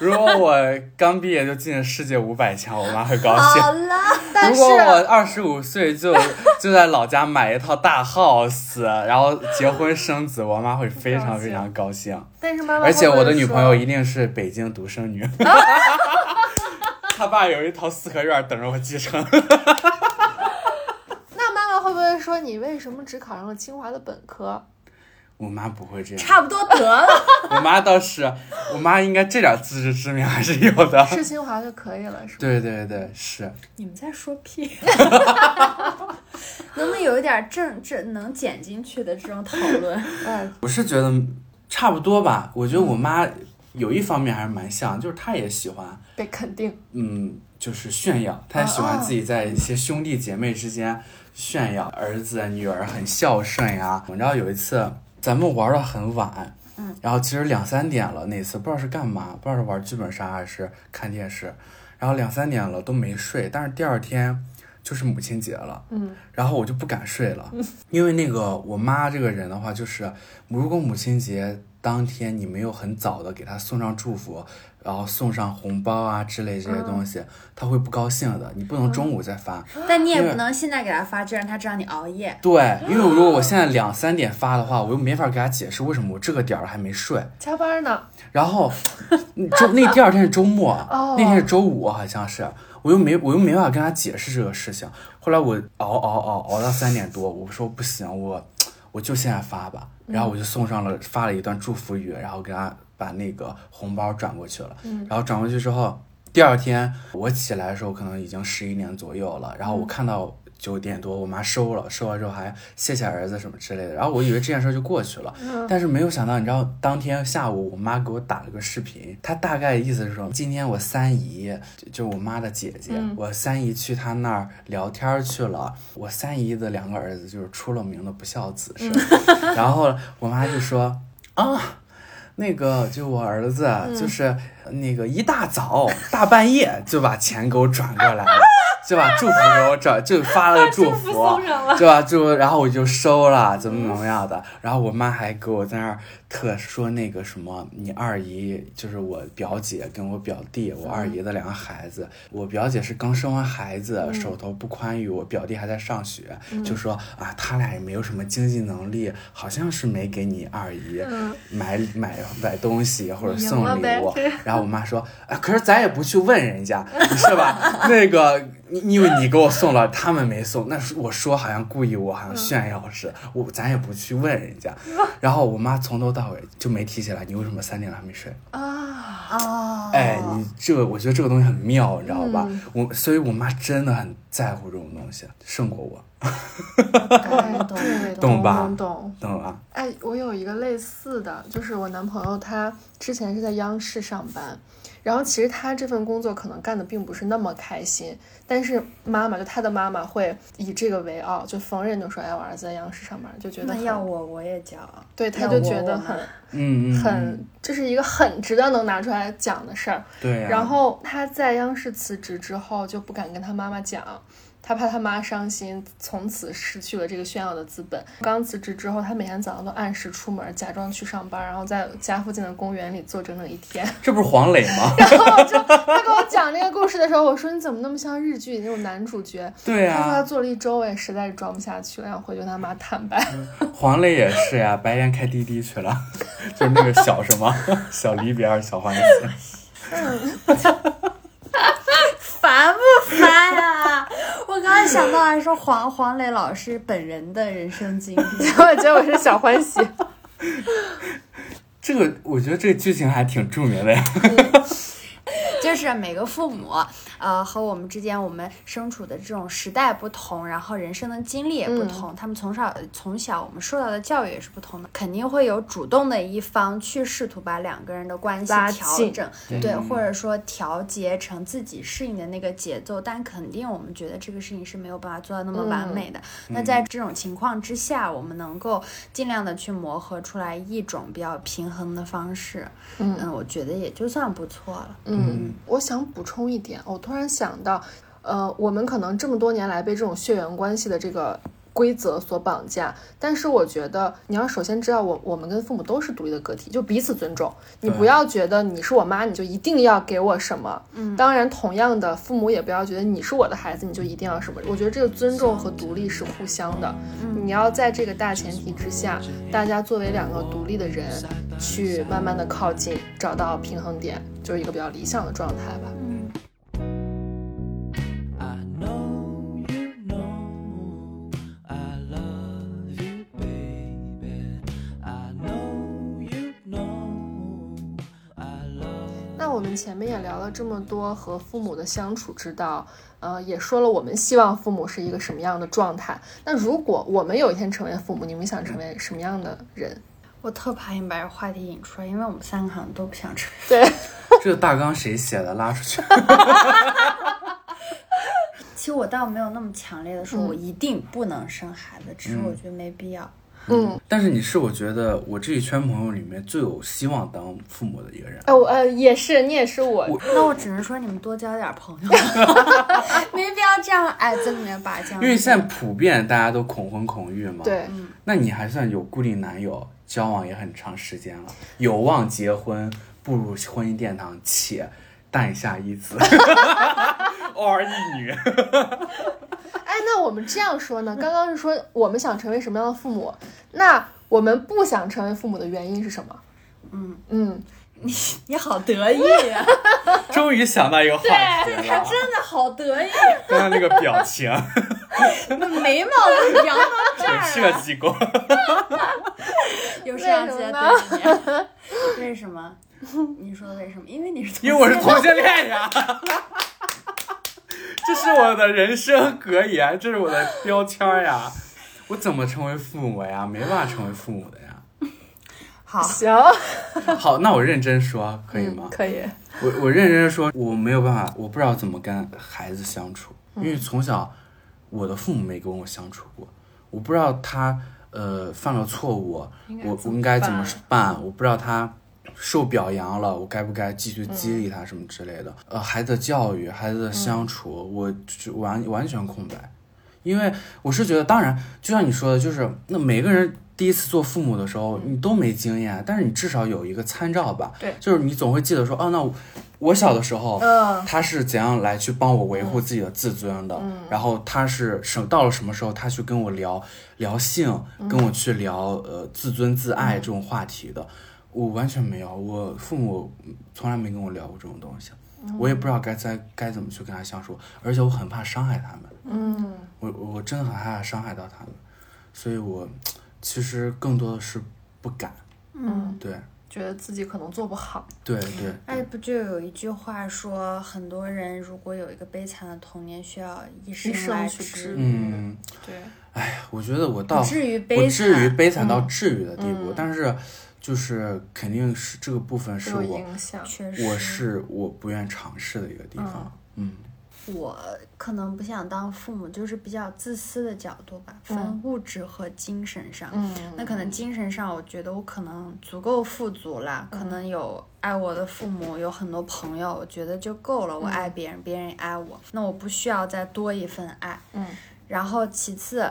如果我刚毕业就进了世界五百强，我妈会高好兴。啦，但是如果我二十五岁就 就在老家买一套大 house，然后结婚生子，我妈会非常非常高兴。但是妈妈，而且我的女朋友一定是北京独生女，她爸有一套四合院等着我继承。那妈妈会不会说你为什么只考上了清华的本科？我妈不会这样，差不多得了。我妈倒是，我妈应该这点自知之明还是有的。是清华就可以了，是吧？对对对，是。你们在说屁？能不能有一点正正能剪进去的这种讨论？嗯，我是觉得差不多吧。我觉得我妈有一方面还是蛮像，就是她也喜欢，被肯定。嗯，就是炫耀，她也喜欢自己在一些兄弟姐妹之间炫耀，儿子女儿很孝顺呀。你知道有一次咱们玩的很晚，嗯，然后其实两三点了，那次不知道是干嘛，不知道是玩剧本杀还是看电视，然后两三点了都没睡，但是第二天。就是母亲节了，嗯，然后我就不敢睡了，因为那个我妈这个人的话，就是如果母亲节当天你没有很早的给他送上祝福，然后送上红包啊之类这些东西，他会不高兴的。你不能中午再发，但你也不能现在给他发，就让他知道你熬夜。对，因为如果我现在两三点发的话，我又没法给他解释为什么我这个点儿还没睡。加班呢？然后周那第二天是周末，哦那天是周五好像是，我又没我又没办法跟他解释这个事情。后来我熬熬熬熬到三点多，我说不行，我我就现在发吧。然后我就送上了发了一段祝福语，然后给他把那个红包转过去了。然后转过去之后，第二天我起来的时候可能已经十一点左右了，然后我看到。九点多，我妈收了，收了之后还谢谢儿子什么之类的，然后我以为这件事就过去了，但是没有想到，你知道，当天下午我妈给我打了个视频，她大概意思是说，今天我三姨，就就我妈的姐姐，我三姨去她那儿聊天去了，我三姨的两个儿子就是出了名的不孝子，是吧，然后我妈就说啊。那个就我儿子，就是那个一大早大半夜就把钱给我转过来了，就把祝福给我转，就发了个祝福，对 吧？就然后我就收了，怎么怎么样的。然后我妈还给我在那儿特说那个什么，你二姨就是我表姐跟我表弟，我二姨的两个孩子，我表姐是刚生完孩子，手头不宽裕，我表弟还在上学，就说啊，他俩也没有什么经济能力，好像是没给你二姨买买买东西或者送礼物。然后我妈说，啊，可是咱也不去问人家，是吧？那个你你以为你给我送了，他们没送，那是我说好像故意，我好像炫耀似的，我咱也不去问人家。然后我妈从头到尾就没提起来，你为什么三点了还没睡？啊，哦，哎，你这个我觉得这个东西很妙，你知道吧？我所以，我妈真的很在乎这种东西，胜过我，懂吧懂懂。懂吧？哎，我有一个类似的，就是我男朋友他之前是在央视上班，然后其实他这份工作可能干的并不是那么开心，但是妈妈就他的妈妈会以这个为傲，就逢人就说哎我儿子在央视上班，就觉得要我我也骄傲。对，他就觉得我很嗯嗯，很嗯，这是一个很值得能拿出来讲的事儿。对呀、然后他在央视辞职之后就不敢跟他妈妈讲，他怕他妈伤心，从此失去了这个炫耀的资本。刚辞职之后，他每天早上都按时出门，假装去上班，然后在家附近的公园里坐整整一天。这不是黄磊吗？然后就他跟我讲这个故事的时候，我说你怎么那么像日剧那种男主角？对呀、他说他做了一周，我也实在是装不下去了，然后回去跟他妈坦白。黄磊也是呀，白天开滴滴去了，就是那个小什么小离别还是小欢喜？烦不烦啊？我刚刚想到还说黄黄磊老师本人的人生经历，我觉得我是小欢喜。这个我觉得这个剧情还挺著名的呀。就是每个父母，呃，和我们之间，我们身处的这种时代不同，然后人生的经历也不同，他们从小从小我们受到的教育也是不同的，肯定会有主动的一方去试图把两个人的关系拉近调整，对，或者说调节成自己适应的那个节奏，但肯定我们觉得这个事情是没有办法做到那么完美的。那在这种情况之下，我们能够尽量的去磨合出来一种比较平衡的方式，嗯。我觉得也就算不错了。嗯，我想补充一点，我突然想到，呃，我们可能这么多年来被这种血缘关系的这个规则所绑架，但是我觉得你要首先知道我，我们跟父母都是独立的个体，就彼此尊重。你不要觉得你是我妈，你就一定要给我什么。嗯，当然，同样的，父母也不要觉得你是我的孩子，你就一定要什么。我觉得这个尊重和独立是互相的。你要在这个大前提之下，大家作为两个独立的人，去慢慢的靠近，找到平衡点，就是一个比较理想的状态吧。I know you know I love you, baby. I know you know I love 那我们前面也聊了这么多和父母的相处之道，呃，也说了我们希望父母是一个什么样的状态。那如果我们有一天成为父母，你们想成为什么样的人？我特怕你把这话题引出来，因为我们三个好像都不想成为。对，这个大纲谁写的？拉出去。其实我倒没有那么强烈的说，我一定不能生孩子，只是我觉得没必要。嗯，但是你是我觉得我这一圈朋友里面最有希望当父母的一个人。呃，我呃也是，你也是我，那我只能说你们多交点朋友，没必要这样矮子里面拔将军。因为现在普遍大家都恐婚恐育嘛，，对，那你还算有固定男友，交往也很长时间了，有望结婚，步入婚姻殿堂，且诞下一子，偶尔一女。哎，那我们这样说呢？刚刚是说我们想成为什么样的父母，那我们不想成为父母的原因是什么？嗯嗯，你你好得意呀、终于想到一个话题了，真的好得意，刚刚那个表情那眉毛都扬到这有儿设了，计过。有摄像机在对。为什么？你说为什么？因为你是同因为我是同性恋呀，这是我的人生格言，这是我的标签呀。我怎么成为父母呀？没办法成为父母的呀。好，行，好，那我认真说，可以吗？可以。我我认真说，我没有办法，我不知道怎么跟孩子相处，因为从小我的父母没跟我相处过，我不知道他呃犯了错误，我我应该怎么办，我不知道他受表扬了，我该不该继续激励他什么之类的。呃，孩子的教育，孩子的相处，我就完完全空白，因为我是觉得，当然，就像你说的，就是那每个人第一次做父母的时候，你都没经验，但是你至少有一个参照吧。对。就是你总会记得说，哦，那我我小的时候，嗯。他是怎样来去帮我维护自己的自尊的，嗯。然后他是什到了什么时候，他去跟我聊聊性，跟我去聊呃自尊自爱这种话题的。我完全没有，我父母从来没跟我聊过这种东西。我也不知道该在该怎么去跟他相处，而且我很怕伤害他们，嗯。我我真的很害怕伤害到他们，所以我其实更多的是不敢，嗯，对。觉得自己可能做不好。对对，哎，不就有一句话说，很多人如果有一个悲惨的童年，需要一生生来去治治愈，嗯，对，哎我觉得我到不至于不悲至于惨。悲惨到嗯。治愈的地步，嗯。但是就是肯定是这个部分是我影响。确实，我是我不愿尝试的一个地方，嗯我可能不想当父母，就是比较自私的角度吧，分嗯物质和精神上。嗯，那可能精神上，我觉得我可能足够富足啦，可能有爱我的父母，有很多朋友，我觉得就够了。我爱别人，别人也爱我，那我不需要再多一份爱。嗯然后其次，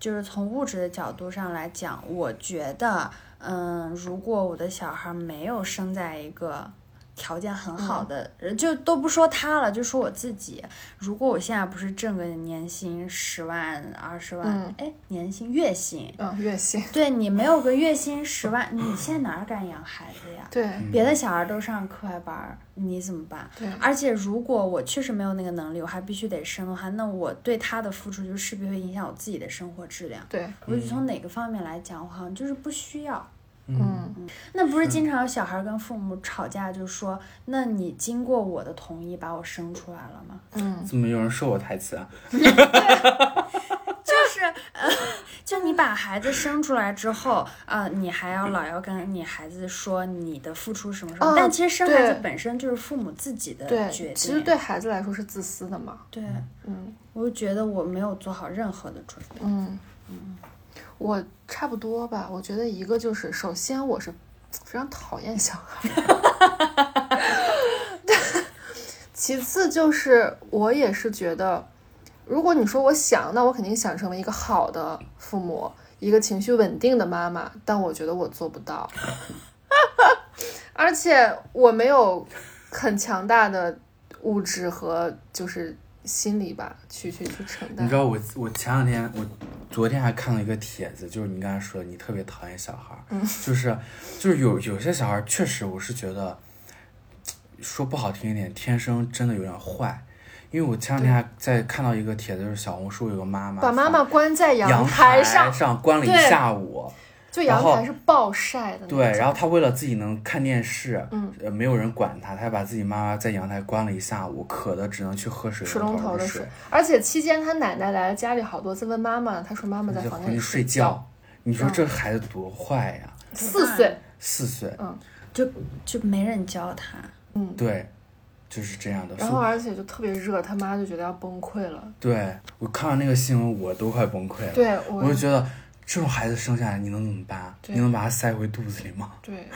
就是从物质的角度上来讲，我觉得，嗯，如果我的小孩没有生在一个条件很好的，人就都不说他了，就说我自己。如果我现在不是挣个年薪十万、二十万，嗯哎，年薪月薪，嗯，月薪。对你没有个月薪十万，你现在哪儿敢养孩子呀？对别的小孩都上课外班儿，你怎么办？对，而且如果我确实没有那个能力，我还必须得生的话，那我对他的付出就势必会影响我自己的生活质量。对，我就从哪个方面来讲，我好像就是不需要。嗯那不是经常有小孩跟父母吵架，就说：“那你经过我的同意把我生出来了吗嗯怎么有人说我台词啊？？” 就是呃，就你把孩子生出来之后，呃，你还要老要跟你孩子说你的付出什么什么，哦但其实生孩子本身就是父母自己的决定。，其实对孩子来说是自私的嘛。对，嗯我就觉得我没有做好任何的准备。嗯嗯我差不多吧。我觉得一个就是，首先我是非常讨厌小孩，其次就是我也是觉得，如果你说我想，那我肯定想成为一个好的父母，一个情绪稳定的妈妈，但我觉得我做不到，而且我没有很强大的物质和就是心理吧，去去去承担。你知道我我前两天我昨天还看了一个帖子，就是你刚才说你特别讨厌小孩 就是就是有有些小孩儿确实我是觉得说不好听一点，天生真的有点坏。因为我前两天还在看到一个帖子，就是小红书有个妈妈把妈妈关在阳台上上，关了一下午，就阳台是暴晒的。对，然后他为了自己能看电视，嗯呃，没有人管他，他把自己妈妈在阳台关了一下午，渴的只能去喝水水龙头的水，，而且期间他奶奶来了家里好多次问妈妈，他说妈妈在就房间里睡觉，你说这孩子多坏呀！四岁，四岁，嗯就就没人教他。嗯，对，就是这样的。然后而且就特别热，他妈就觉得要崩溃了。对我看完那个新闻，我都快崩溃了。对我我就觉得这种孩子生下来，你能怎么办？你能把他塞回肚子里吗？对，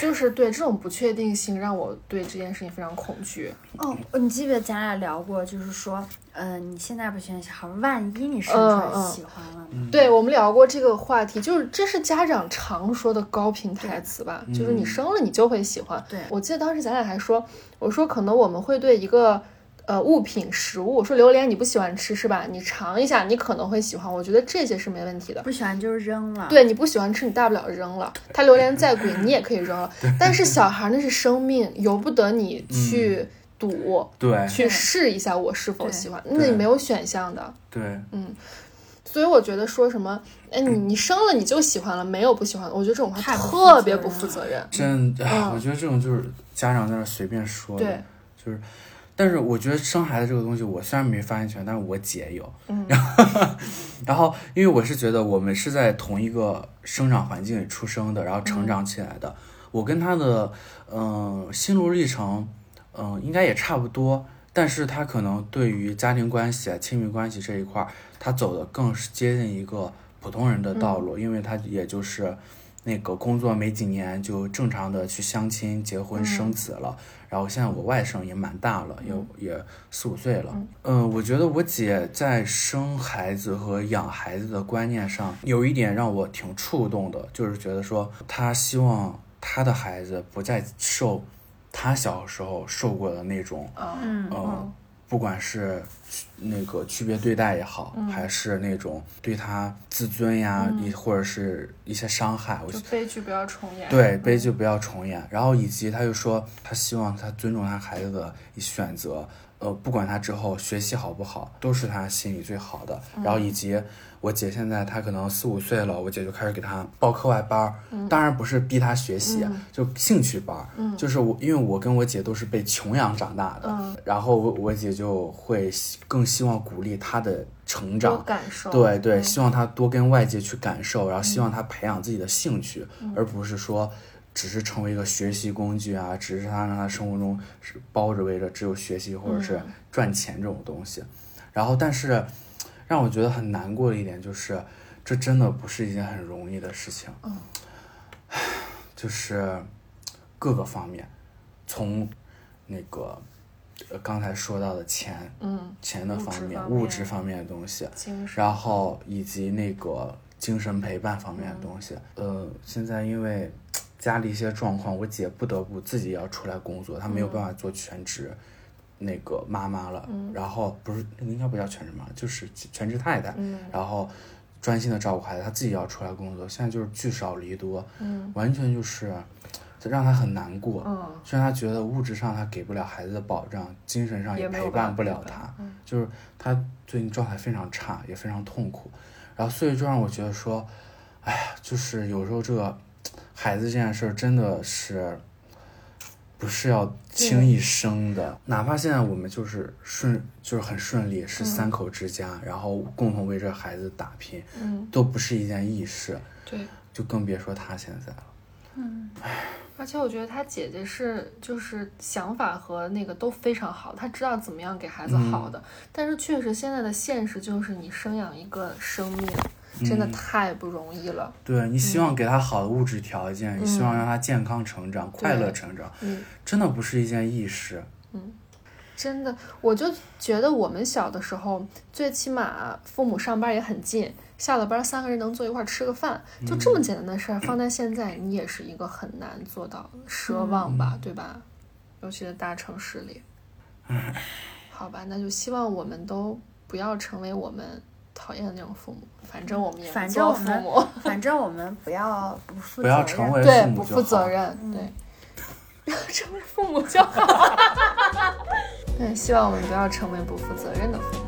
就是对这种不确定性让我对这件事情非常恐惧。哦，你记不记得咱俩聊过，就是说，呃，你现在不喜欢小孩，万一你生出来嗯嗯喜欢了呢？嗯对我们聊过这个话题，就是这是家长常说的高频台词吧，就是你生了你就会喜欢。对我记得当时咱俩还说，我说可能我们会对一个呃物品食物，我说榴莲你不喜欢吃是吧？你尝一下，你可能会喜欢。我觉得这些是没问题的。不喜欢就扔了。，对你不喜欢吃，你大不了扔了。它榴莲再贵，你也可以扔了。但是小孩那是生命，由不得你去赌，对去试一下我是否喜欢。那你没有选项的。对，嗯所以我觉得说什么，哎，你你生了你就喜欢了，没有不喜欢的。我觉得这种话特别不负责任。真，我觉得这种就是家长在那儿随便说的，对，就是。但是我觉得生孩子这个东西，我虽然没发言权，但是我姐有。嗯 然后，然后因为我是觉得我们是在同一个生长环境里出生的，然后成长起来的。我跟她的嗯、呃心路历程，嗯、应该也差不多。但是她可能对于家庭关系、啊、亲密关系这一块儿，她走的更是接近一个普通人的道路，因为她也就是那个工作没几年就正常的去相亲、结婚、生子了。然后现在我外甥也蛮大了，也也四五岁了。嗯、我觉得我姐在生孩子和养孩子的观念上有一点让我挺触动的，就是觉得说她希望她的孩子不再受她小时候受过的那种啊，嗯，呃不管是区那个区别对待也好，还是那种对他自尊呀，嗯、或者是一些伤害，我就悲剧不要重演。对悲剧不要重演。然后以及他又说，他希望他尊重他孩子的选择，呃，不管他之后学习好不好，都是他心里最好的。然后以及我姐现在她可能四五岁了，我姐就开始给她报课外班儿，当然不是逼她学习，就兴趣班儿。就是我，因为我跟我姐都是被穷养长大的，然后我我姐就会更希望鼓励她的成长。感受。对对，希望他多跟外界去感受，然后希望他培养自己的兴趣，而不是说只是成为一个学习工具啊，只是他让他生活中是包着围着只有学习或者是赚钱这种东西。然后，但是让我觉得很难过的一点就是，这真的不是一件很容易的事情。唉 就是各个方面，从那个呃刚才说到的钱，嗯，钱的方面、物质方面的东西，然后以及那个精神陪伴方面的东西。呃，现在因为家里一些状况，我姐不得不自己要出来工作，她没有办法做全职。那个妈妈了，然后不是应该不叫全职妈，就是全职太太，然后专心的照顾孩子，她自己要出来工作，现在就是聚少离多，完全就是这让她很难过，嗯。就让她觉得物质上她给不了孩子的保障，精神上也陪伴不了他，就是她最近状态非常差，也非常痛苦，然后所以就让我觉得说，哎呀，就是有时候这个孩子这件事儿真的是不是要轻易生的，哪怕现在我们就是顺，就是很顺利，是三口之家，然后共同为这孩子打拼，嗯，都不是一件易事，对。就更别说他现在了。而且我觉得他姐姐是就是想法和那个都非常好，他知道怎么样给孩子好的。但是确实现在的现实就是你生养一个生命真的太不容易了。对你希望给他好的物质条件，你希望让他健康成长、快乐成长，嗯，真的不是一件易事。嗯真的，我就觉得我们小的时候，最起码父母上班也很近，下了班三个人能坐一块儿吃个饭，就这么简单的事儿，放在现在你也是一个很难做到的奢望吧，对吧？尤其是大城市里。好吧，那就希望我们都不要成为我们讨厌的那种父母，反正我们也反正做我们父母 反正我们不要不负不要责任成为对父，母就好不负责。任，对，不要成为父母就好。对，希望我们不要成为不负责任的父母。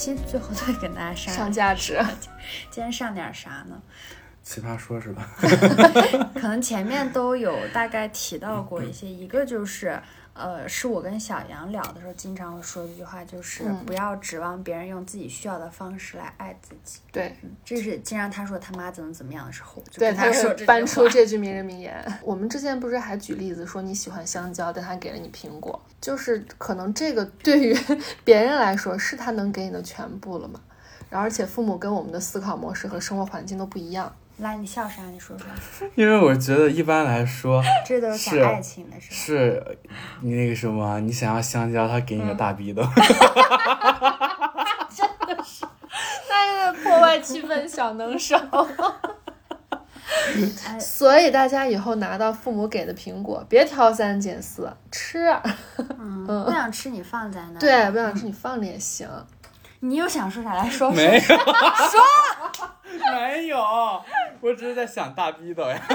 期最后都会跟大家上上价值。今天上点啥呢？奇葩说是吧？可能前面都有大概提到过一些，一个就是，呃，是我跟小杨聊的时候经常会说的一句话，就是嗯不要指望别人用自己需要的方式来爱自己。对，这是经常他说他妈怎么怎么样的时候，就对，跟他搬出这句名人名言。我们之前不是还举例子说你喜欢香蕉，但他给了你苹果，就是可能这个对于 别人来说是他能给你的全部了嘛。然后，而且父母跟我们的思考模式和生活环境都不一样。来，你笑啥？你说说，因为我觉得一般来说 这都是爱情的是吧？是你那个什么，你想要香蕉，他给你个大逼的。真的是。那个破坏气氛小能手。哎所以大家以后拿到父母给的苹果，别挑三拣四，吃。嗯，不想吃你放在那。，对，不想吃你放着也行。你又想说啥来说？没有，说 没有，我只是在想大逼斗呀。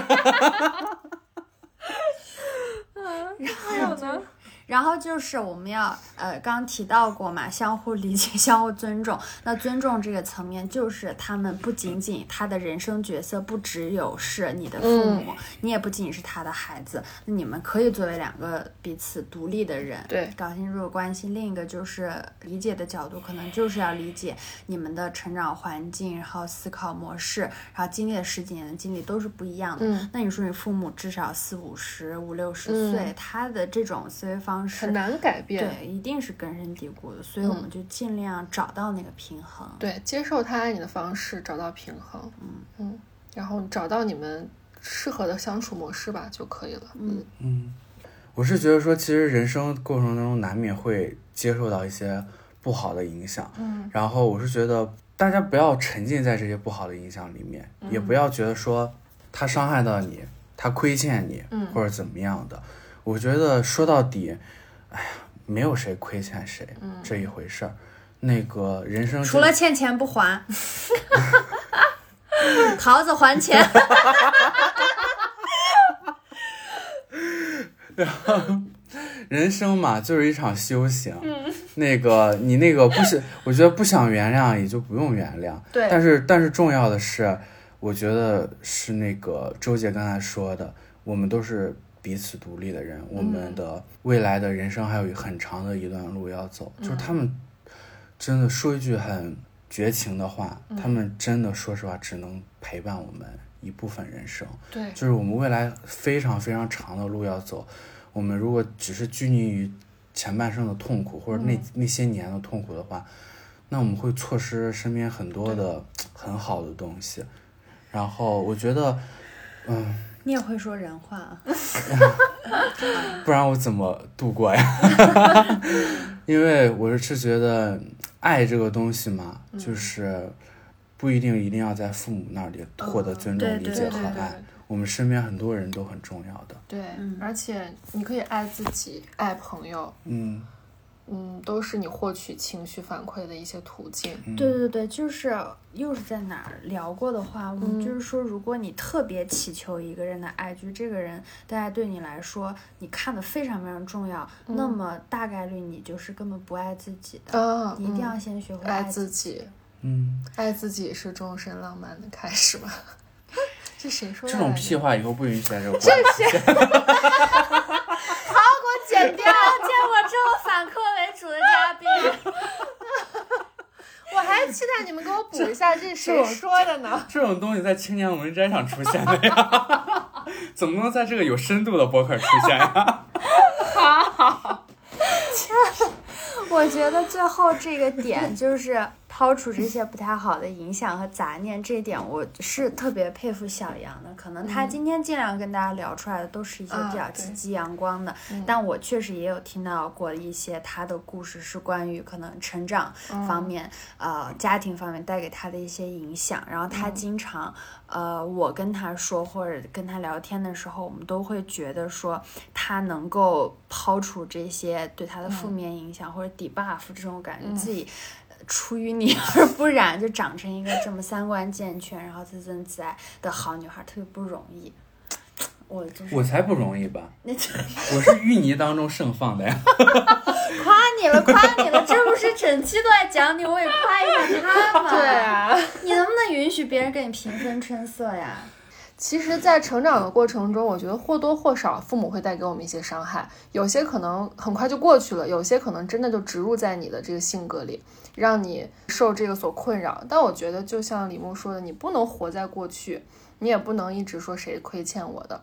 然后呢？然后就是我们要呃，刚刚提到过嘛，相互理解、相互尊重。那尊重这个层面，就是他们不仅仅他的人生角色不只有是你的父母，你也不仅仅是他的孩子。那你们可以作为两个彼此独立的人，对搞清楚关系。另一个就是理解的角度，可能就是要理解你们的成长环境，然后思考模式，然后经历了十几年的经历都是不一样的。嗯那你说你父母至少四五十、五六十岁，嗯他的这种思维方式很难改变。对，一定是根深蒂固的，所以我们就尽量找到那个平衡。对，接受他爱你的方式，找到平衡。嗯嗯，然后找到你们适合的相处模式吧就可以了。嗯嗯，我是觉得说，其实人生过程当中难免会接受到一些不好的影响，嗯，然后我是觉得大家不要沉浸在这些不好的影响里面，也不要觉得说他伤害到你，他亏欠你，嗯或者怎么样的。我觉得说到底，哎呀，没有谁亏欠谁、这一回事儿。那个人生除了欠钱不还，桃子还钱。人生嘛，就是一场修行。那个你那个不是，我觉得不想原谅也就不用原谅。对但是但是重要的是，我觉得是那个周姐刚才说的，我们都是彼此独立的人，我们的未来的人生还有很长的一段路要走。就是他们真的说一句很绝情的话，他们真的说实话只能陪伴我们一部分人生。对，就是我们未来非常非常长的路要走，我们如果只是拘泥于前半生的痛苦或者那、那些年的痛苦的话，那我们会错失身边很多的很好的东西。然后我觉得，嗯，你也会说人话啊？不然我怎么度过呀？因为我是觉得爱这个东西嘛，就是不一定一定要在父母那里获得尊重、对理解和对对对爱。我们身边很多人都很重要的。对，而且你可以爱自己，爱朋友，嗯，嗯，都是你获取情绪反馈的一些途径。对对对，就是又是在哪儿聊过的话，我们嗯就是说，如果你特别祈求一个人的爱，就这个人大家对你来说，你看的非常非常重要，那么大概率你就是根本不爱自己的。啊，你一定要嗯先学会爱自自己，嗯，爱自己是终身浪漫的开始吧？这谁说的？这种屁话以后不允许在这个这 剪掉！见过这么反客为主的嘉宾。我还期待你们给我补一下，这是谁说的呢？这种东西在青年文摘上出现的呀，怎么能在这个有深度的博客出现呀？我觉得最后这个点就是抛除这些不太好的影响和杂念，这一点我是特别佩服小杨的。可能他今天尽量跟大家聊出来的都是一些比较积极阳光的，但我确实也有听到过一些他的故事，是关于可能成长方面、呃家庭方面带给他的一些影响。然后他经常、呃，我跟他说或者跟他聊天的时候，我们都会觉得说他能够抛除这些对他的负面影响、或者 debuff 这种感觉，自己。呃出淤泥 而不染，就长成一个这么三观健全，然后自尊自爱的好女孩，特别不容易。我就是我才不容易吧，那就我是淤泥当中盛放的呀。夸你了，夸你了，这不是整期都在讲你，我也夸一下他嘛。对，啊，你能不能允许别人跟你平分春色呀？其实，在成长的过程中，我觉得或多或少父母会带给我们一些伤害，有些可能很快就过去了，有些可能真的就植入在你的这个性格里，让你受这个所困扰。但我觉得，就像李牧说的，你不能活在过去，你也不能一直说谁亏欠我的。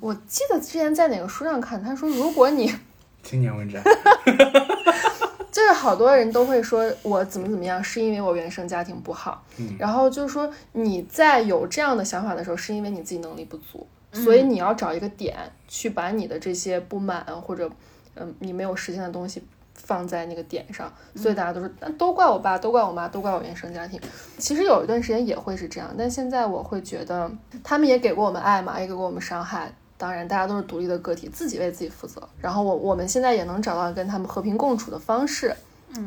我记得之前在哪个书上看，他说，如果你 青年文摘，就是好多人都会说我怎么怎么样，是因为我原生家庭不好。嗯然后就是说你在有这样的想法的时候，是因为你自己能力不足，所以你要找一个点去把你的这些不满或者嗯你没有实现的东西放在那个点上。所以大家都说，那都怪我爸，都怪我妈，都怪我原生家庭。其实有一段时间也会是这样，但现在我会觉得他们也给过我们爱嘛，也给过我们伤害。当然，大家都是独立的个体，自己为自己负责。然后我我们现在也能找到跟他们和平共处的方式，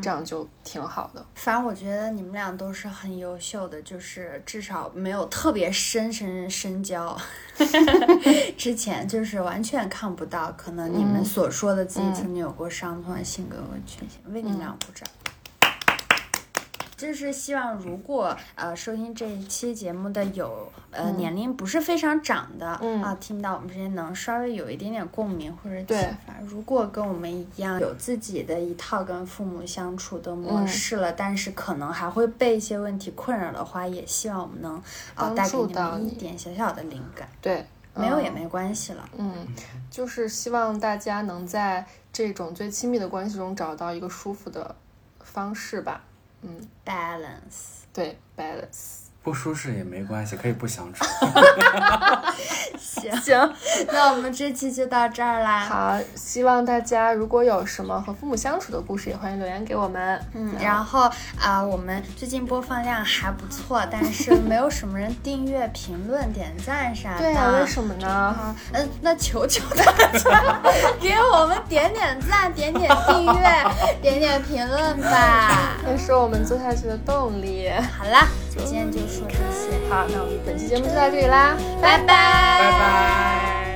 这样就挺好的。反正我觉得你们俩都是很优秀的，就是至少没有特别深深深交，之前就是完全看不到，可能你们所说的自己曾经有过伤痛的性格和缺陷，为你们俩鼓掌。就是希望，如果呃收听这一期节目的有呃、年龄不是非常长的啊、嗯听到我们这些能稍微有一点点共鸣或者启对发。如果跟我们一样有自己的一套跟父母相处的模式了，但是可能还会被一些问题困扰的话，也希望我们能呃帮带给你们一点小小的灵感。对，嗯没有也没关系了。嗯，就是希望大家能在这种最亲密的关系中找到一个舒服的方式吧。嗯，Balance。对，balance。不舒适也没关系，可以不相处。行，行，那我们这期就到这儿啦。好，希望大家如果有什么和父母相处的故事，也欢迎留言给我们。嗯，然后啊、我们最近播放量还不错，但是 没有什么人订阅、评论、点赞啥的。对啊，为什么呢？啊，嗯，那求求大家 给我们点点赞、点点订阅、点点评论吧。那是我们做下去的动力。好啦，今天就说这些，好，那我们本期节目就到这里啦，拜拜，拜拜。